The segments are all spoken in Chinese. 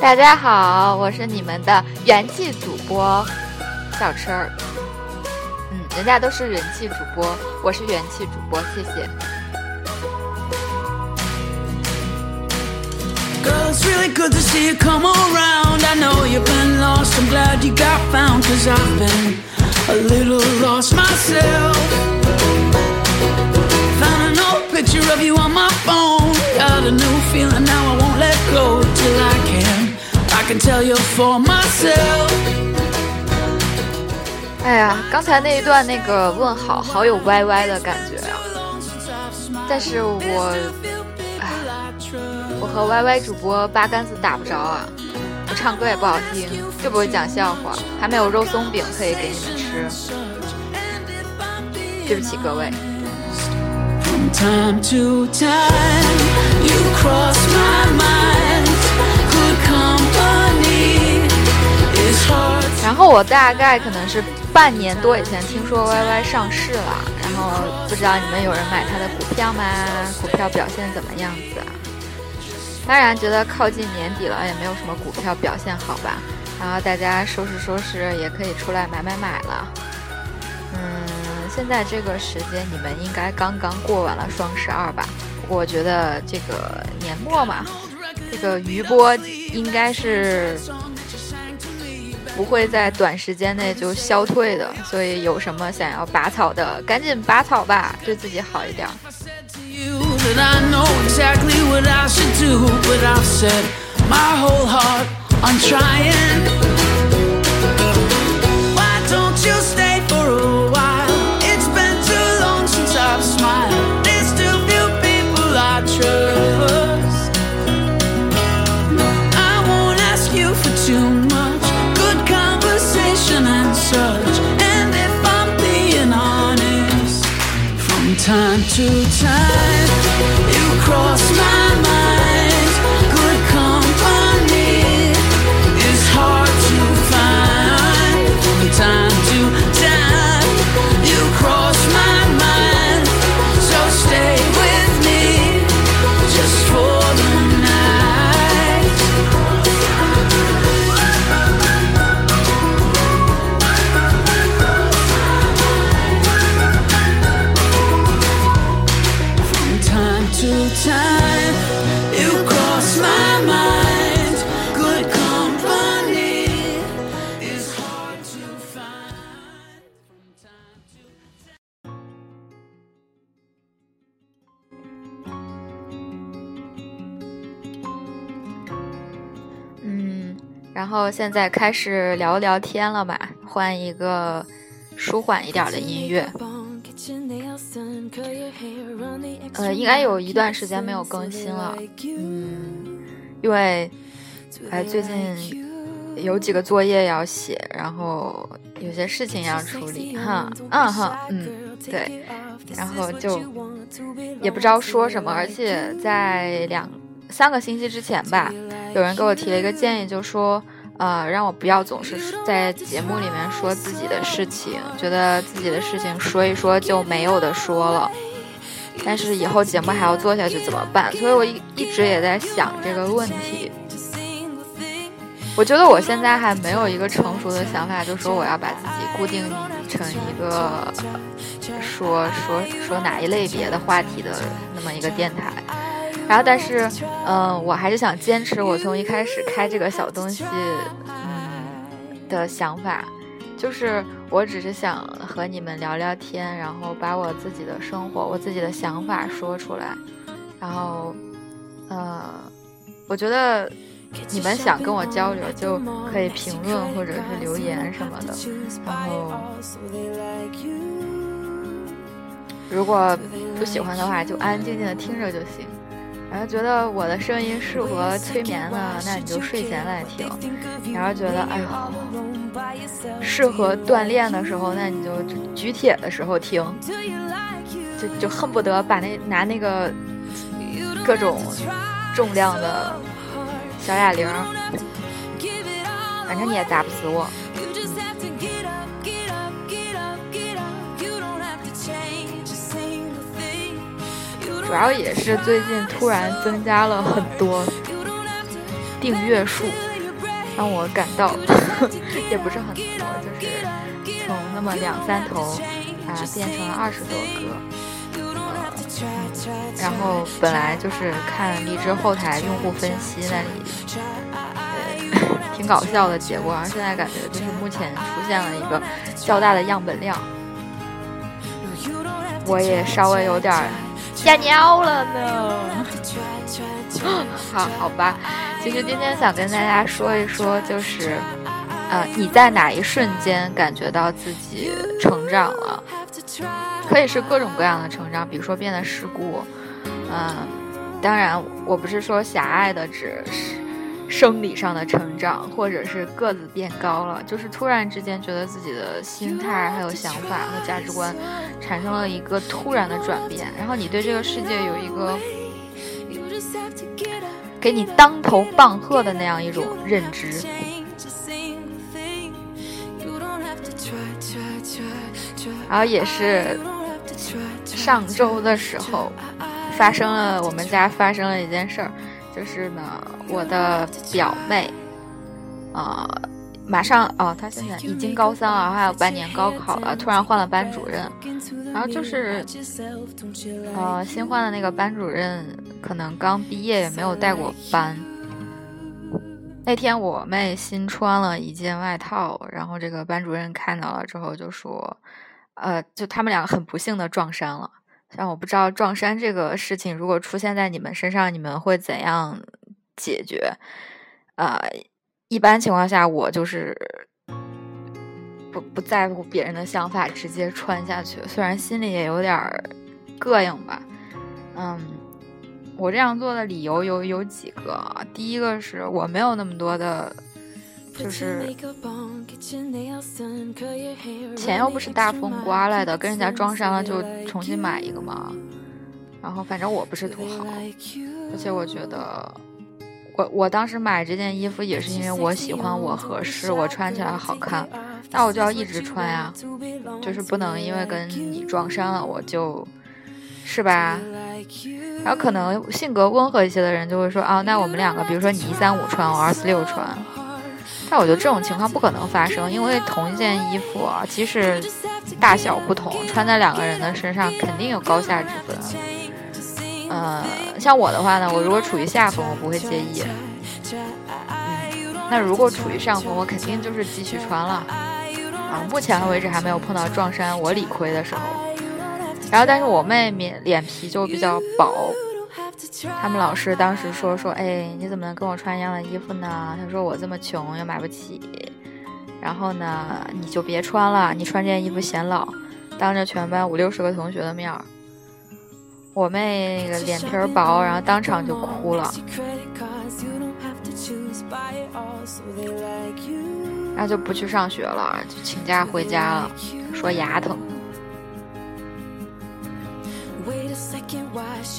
大家好，我是你们的元气主播小春儿。嗯，人家都是人气主播，我是元气主播，谢谢。Girl, picture you on my phone. 哎呀，刚才那一段那个问好，好有 YY 的感觉啊！但是我，哎，我和 YY 主播八竿子打不着啊！我唱歌也不好听，就不会讲笑话，还没有肉松饼可以给你们吃。对不起各位。然后我大概可能是半年多以前听说 YY 上市了，然后不知道你们有人买它的股票吗？股票表现怎么样子啊？当然觉得靠近年底了，也没有什么股票表现好吧。然后大家收拾收拾，也可以出来买买买了。现在这个时间你们应该刚刚过完了双十二吧？我觉得这个年末嘛，这个余波应该是。不会在短时间内就消退的，所以有什么想要拔草的，赶紧拔草吧，对自己好一点。To time 然后现在开始聊聊天了吧，换一个舒缓一点的音乐。呃，应该有一段时间没有更新了，嗯，因为哎最近有几个作业要写，然后有些事情要处理，哈，嗯哈，嗯，对，然后就也不知道说什么，而且在两三个星期之前吧。有人给我提了一个建议，就说，呃，让我不要总是在节目里面说自己的事情，觉得自己的事情说一说就没有的说了。但是以后节目还要做下去怎么办？所以我一一直也在想这个问题。我觉得我现在还没有一个成熟的想法，就说我要把自己固定成一个说说说哪一类别的话题的那么一个电台。然后，但是，嗯，我还是想坚持我从一开始开这个小东西，嗯的想法，就是我只是想和你们聊聊天，然后把我自己的生活、我自己的想法说出来，然后，呃，我觉得你们想跟我交流，就可以评论或者是留言什么的，然后，如果不喜欢的话，就安安静静的听着就行。然后觉得我的声音适合催眠呢，那你就睡前来听；然后觉得哎呦，适合锻炼的时候，那你就举铁的时候听，就就恨不得把那拿那个各种重量的小哑铃，反正你也砸不死我。主要也是最近突然增加了很多订阅数，让我感到 也不是很多，就是从那么两三头啊变成了二十多个，然后本来就是看荔枝后台用户分析那里，呃，挺搞笑的结果，然后现在感觉就是目前出现了一个较大的样本量。我也稍微有点吓尿了呢。好好吧，其实今天想跟大家说一说，就是，呃，你在哪一瞬间感觉到自己成长了？可以是各种各样的成长，比如说变得世故，嗯，当然我不是说狭隘的只是。生理上的成长，或者是个子变高了，就是突然之间觉得自己的心态、还有想法和价值观产生了一个突然的转变，然后你对这个世界有一个给你当头棒喝的那样一种认知。然后也是上周的时候，发生了我们家发生了一件事儿。就是呢，我的表妹，啊，马上哦，她现在已经高三了，还有半年高考了。突然换了班主任，然后就是，呃，新换的那个班主任可能刚毕业，也没有带过班。那天我妹新穿了一件外套，然后这个班主任看到了之后就说，呃，就他们两个很不幸的撞衫了。像我不知道撞衫这个事情，如果出现在你们身上，你们会怎样解决？呃，一般情况下，我就是不不在乎别人的想法，直接穿下去。虽然心里也有点膈应吧。嗯，我这样做的理由有有几个。第一个是我没有那么多的。就是钱又不是大风刮来的，跟人家撞衫了就重新买一个嘛。然后反正我不是土豪，而且我觉得我我当时买这件衣服也是因为我喜欢，我合适，我穿起来好看，那我就要一直穿呀，就是不能因为跟你撞衫了我就，是吧？然后可能性格温和一些的人就会说啊，那我们两个，比如说你一三五穿，我二四六穿。但我觉得这种情况不可能发生，因为同一件衣服啊，即使大小不同，穿在两个人的身上肯定有高下之分。呃，像我的话呢，我如果处于下风，我不会介意。嗯，那如果处于上风，我肯定就是继续穿了。啊，目前为止还没有碰到撞衫我理亏的时候。然后，但是我妹妹脸皮就比较薄。他们老师当时说说，哎，你怎么能跟我穿一样的衣服呢？他说我这么穷又买不起，然后呢，你就别穿了，你穿这件衣服显老。当着全班五六十个同学的面儿，我妹那个脸皮薄，然后当场就哭了，然后就不去上学了，就请假回家了，说牙疼。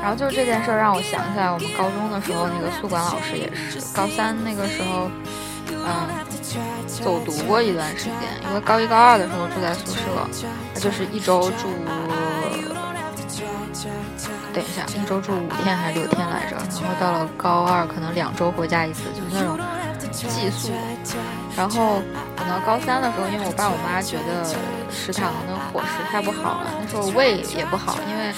然后就是这件事让我想起来，我们高中的时候那个宿管老师也是，高三那个时候，嗯，走读过一段时间，因为高一高二的时候住在宿舍，就是一周住，等一下，一周住五天还是六天来着？然后到了高二，可能两周回家一次，就是那种寄宿。然后等到高三的时候，因为我爸我妈觉得食堂的伙食太不好了，那时候胃也不好，因为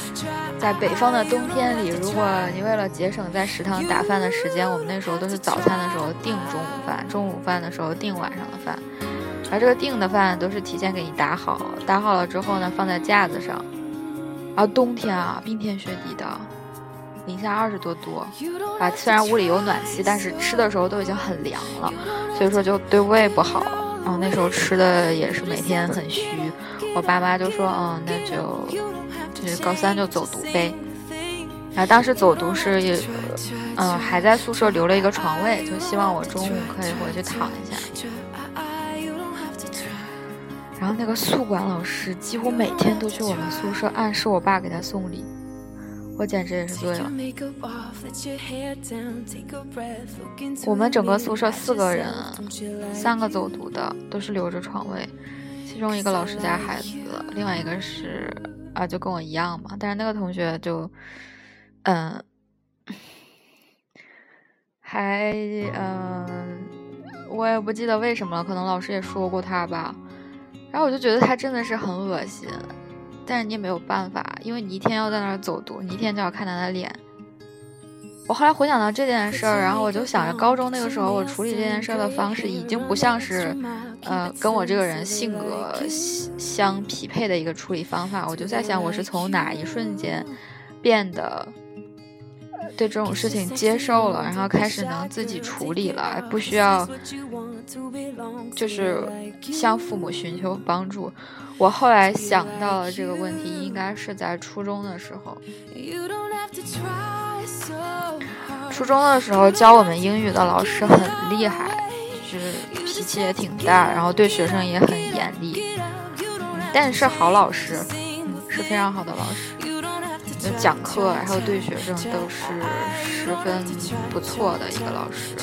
在北方的冬天里，如果你为了节省在食堂打饭的时间，我们那时候都是早餐的时候订中午饭，中午饭的时候订晚上的饭，而这个订的饭都是提前给你打好，打好了之后呢放在架子上，然后冬天啊冰天雪地的。零下二十多度，啊，虽然屋里有暖气，但是吃的时候都已经很凉了，所以说就对胃不好。然后那时候吃的也是每天很虚，我爸妈就说，嗯，那就就是高三就走读呗。然后当时走读是也，嗯，还在宿舍留了一个床位，就希望我中午可以回去躺一下。然后那个宿管老师几乎每天都去我们宿舍暗示我爸给他送礼。我简直也是醉了。我们整个宿舍四个人，三个走读的都是留着床位，其中一个老师家孩子，另外一个是啊，就跟我一样嘛。但是那个同学就，嗯，还嗯，我也不记得为什么了，可能老师也说过他吧。然后我就觉得他真的是很恶心。但是你也没有办法，因为你一天要在那儿走读，你一天就要看他的脸。我后来回想到这件事儿，然后我就想着高中那个时候我处理这件事儿的方式，已经不像是，呃，跟我这个人性格相匹配的一个处理方法。我就在想，我是从哪一瞬间变得对这种事情接受了，然后开始能自己处理了，不需要就是向父母寻求帮助。我后来想到了这个问题，应该是在初中的时候。初中的时候教我们英语的老师很厉害，就是脾气也挺大，然后对学生也很严厉，但是好老师，是非常好的老师。就讲课，还有对学生都是十分不错的一个老师。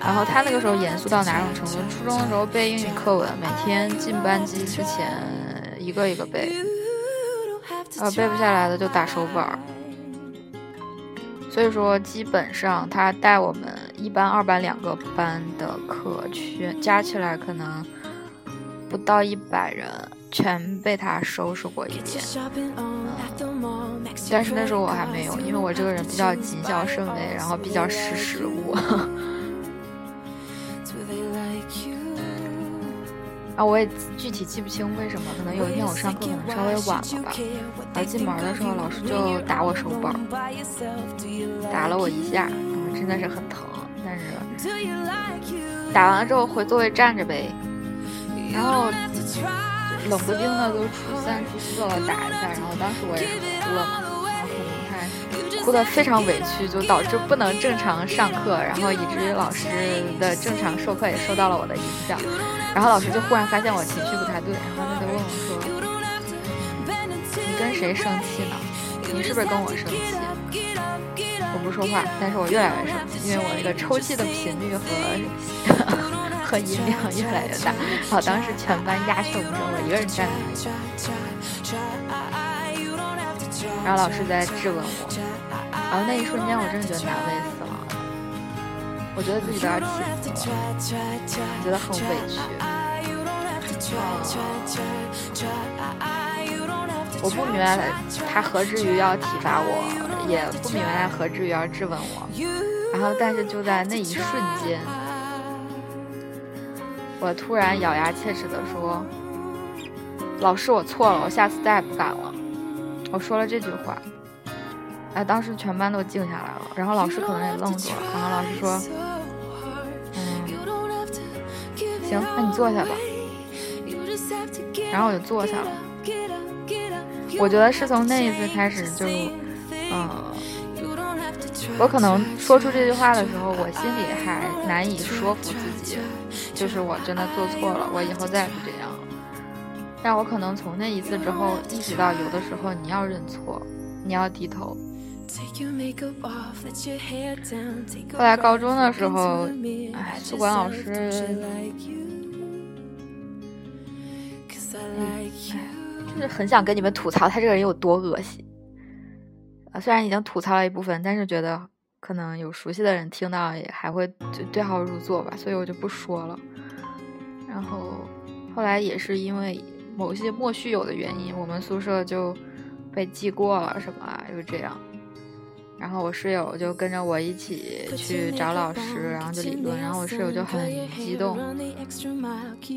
然后他那个时候严肃到哪种程度？初中的时候背英语课文，每天进班级之前。一个一个背，呃，背不下来的就打手板儿。所以说，基本上他带我们一班、二班两个班的课，全加起来可能不到一百人，全被他收拾过一遍。但是那时候我还没有，因为我这个人比较谨小慎微，然后比较识时务。啊，我也具体记不清为什么，可能有一天我上课可能稍微晚了吧，然后进门的时候老师就打我手板，打了我一下，然后真的是很疼。但是打完了之后回座位站着呗，然后冷不丁的都初三初四了打一下，然后当时我也是哭了嘛。哭得非常委屈，就导致不能正常上课，然后以至于老师的正常授课也受到了我的影响。然后老师就忽然发现我情绪不太对，然后他就问我说：“你跟谁生气呢？你是不是跟我生气？”我不说话，但是我越来越生气，因为我那个抽泣的频率和和音量越来越大。好，当时全班鸦雀无声，我一个人站在那里。然后老师在质问我，然后那一瞬间我真的觉得难为死了，我觉得自己都要气死了，觉得很委屈。我不明白他何至于要体罚我，也不明白他何至于要质问我。然后但是就在那一瞬间，我突然咬牙切齿地说：“老师，我错了，我下次再也不敢了。”我说了这句话，哎，当时全班都静下来了，然后老师可能也愣住了，然后老师说：“嗯，行，那你坐下吧。”然后我就坐下了。我觉得是从那一次开始，就，嗯，我可能说出这句话的时候，我心里还难以说服自己，就是我真的做错了，我以后再也不这样了。但我可能从那一次之后意识到，有的时候你要认错，你要低头。后来高中的时候，哎，宿管老师，就是很想跟你们吐槽他这个人有多恶心。啊，虽然已经吐槽了一部分，但是觉得可能有熟悉的人听到也还会对对号入座吧，所以我就不说了。然后后来也是因为。某些莫须有的原因，我们宿舍就被记过了，什么啊，就这样。然后我室友就跟着我一起去找老师，然后就理论。然后我室友就很激动，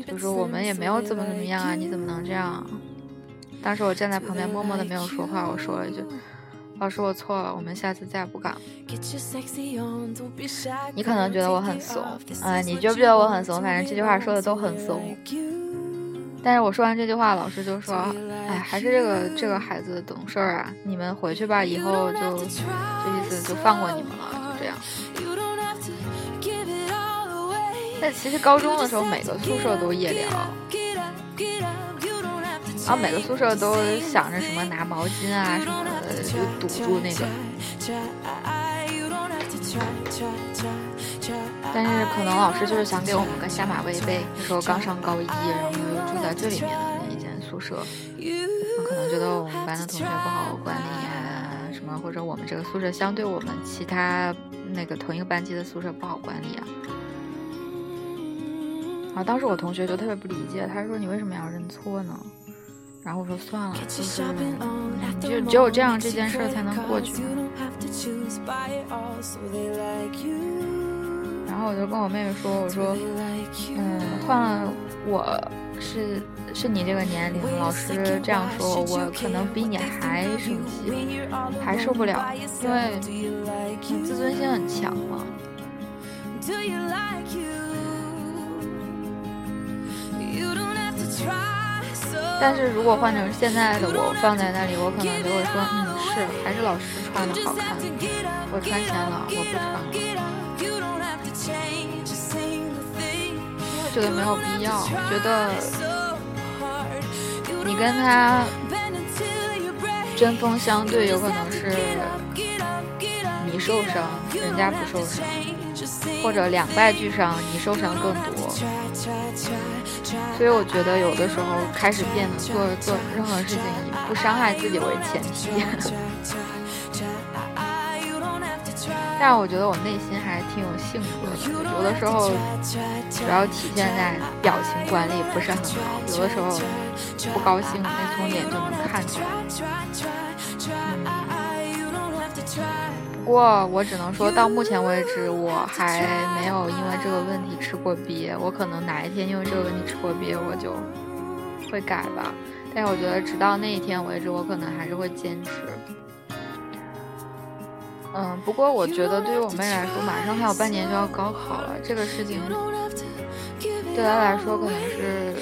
就说我们也没有怎么怎么样啊，你怎么能这样？当时我站在旁边默默的没有说话，我说了一句：“老师，我错了，我们下次再也不敢了。你可能觉得我很怂，嗯，你觉不觉得我很怂？反正这句话说的都很怂。但是我说完这句话，老师就说：“哎，还是这个这个孩子懂事儿啊，你们回去吧，以后就这意思就放过你们了，就这样。”但其实高中的时候，每个宿舍都夜聊。然后每个宿舍都想着什么拿毛巾啊什么的，就堵住那个。但是可能老师就是想给我们个下马威呗。那时候刚上高一，然后又住在最里面的那一间宿舍，可能觉得我们班的同学不好管理啊，什么或者我们这个宿舍相对我们其他那个同一个班级的宿舍不好管理啊。然后当时我同学就特别不理解，他说：“你为什么要认错呢？”然后我说算了，就是就只有这样这件事才能过去。然后我就跟我妹妹说，我说，嗯，换了我是是你这个年龄，老师这样说，我可能比你还生气，还受不了，因为你自尊心很强嘛。但是如果换成现在的我放在那里，我可能就会说，嗯，是，还是老师穿的好看，我穿先了，我不穿了，因为觉得没有必要，觉得你跟他针锋相对，有可能是你受伤，人家不受伤，或者两败俱伤，你受伤更多。所以我觉得有的时候开始变得做做任何事情以不伤害自己为前提，但是我觉得我内心还是挺有性格的，有的时候主要体现在表情管理不是很好，有的时候不高兴那从脸就能看出来。不不过我只能说到目前为止，我还没有因为这个问题吃过瘪。我可能哪一天因为这个问题吃过瘪，我就会改吧。但是我觉得直到那一天为止，我可能还是会坚持。嗯，不过我觉得对于我妹来说，马上还有半年就要高考了，这个事情对她来说可能是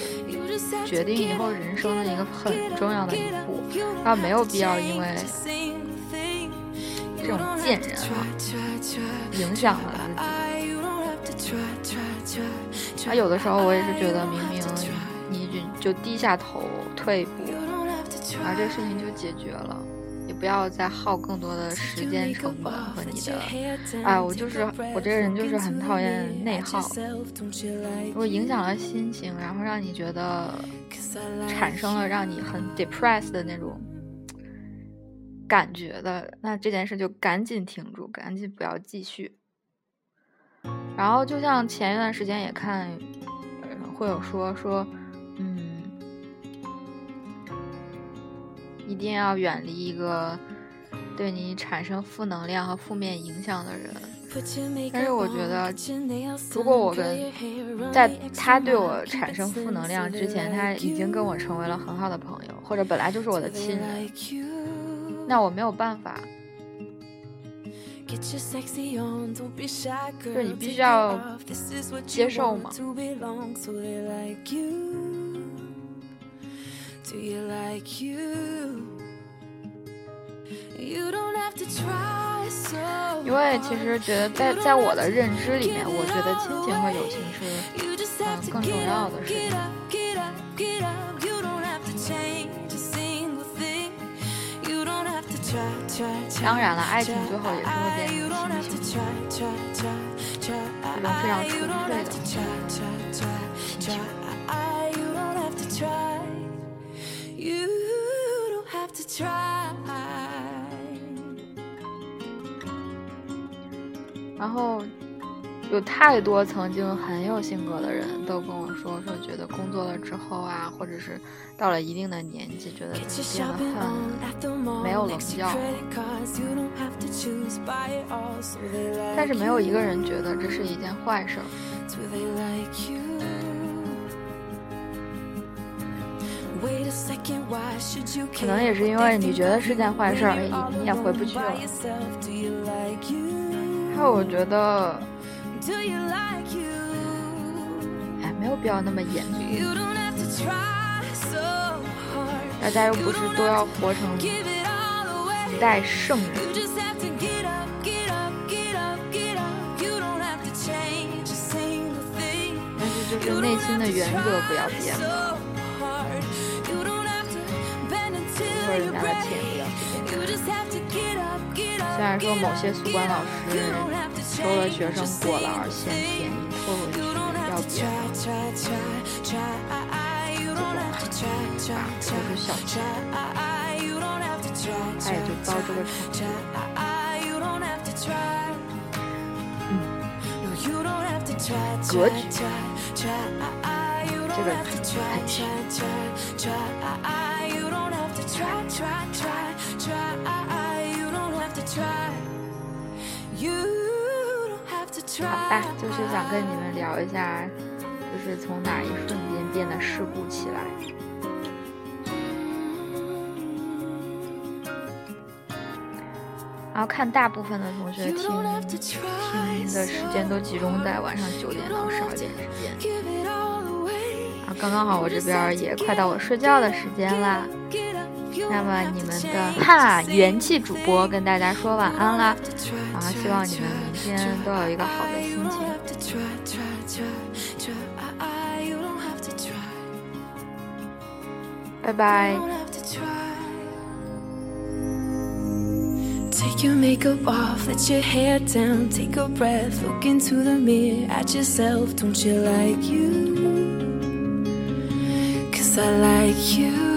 决定以后人生的一个很重要的一步，她没有必要因为。这种贱人啊，影响了自己。他有的时候我也是觉得，明明你就就低下头退一步，而这个事情就解决了，也不要再耗更多的时间成本和你的。哎，我就是我这个人就是很讨厌内耗，如果影响了心情，然后让你觉得产生了让你很 depressed 的那种。感觉的，那这件事就赶紧停住，赶紧不要继续。然后就像前一段时间也看，会有说说，嗯，一定要远离一个对你产生负能量和负面影响的人。但是我觉得，如果我跟在他对我产生负能量之前，他已经跟我成为了很好的朋友，或者本来就是我的亲人。那我没有办法，就是你必须要接受嘛。因为其实觉得在在我的认知里面，我觉得亲情和友情是嗯更重要的事情。当然了，爱情最后也是会变成亲情，这种非常纯粹的亲情。然后。有太多曾经很有性格的人都跟我说说，觉得工作了之后啊，或者是到了一定的年纪，觉得变得很没有棱角。但是没有一个人觉得这是一件坏事。可能也是因为你觉得是件坏事而已，你也回不去了。还有，我觉得，哎，没有必要那么严肃。大家又不是都要活成一代圣人。但是就是内心的原则不要变，说人家的钱虽然说某些宿管老师收了学生过了而嫌便宜拖回去要别的，这种啊都是小钱，他也就到这个程度。嗯，格局。这个很轻。好吧，就是想跟你们聊一下，就是从哪一瞬间变得世故起来。然后看大部分的同学听听的时间都集中在晚上九点到十二点之间，啊，刚刚好我这边也快到我睡觉的时间啦。那么你们的哈元气主播跟大家说晚安啦，啊，希望你们明天都有一个好的心情，拜拜。Take your makeup off, let your hair down, take a breath, look into the mirror at yourself. Don't you like you? Cause I like you.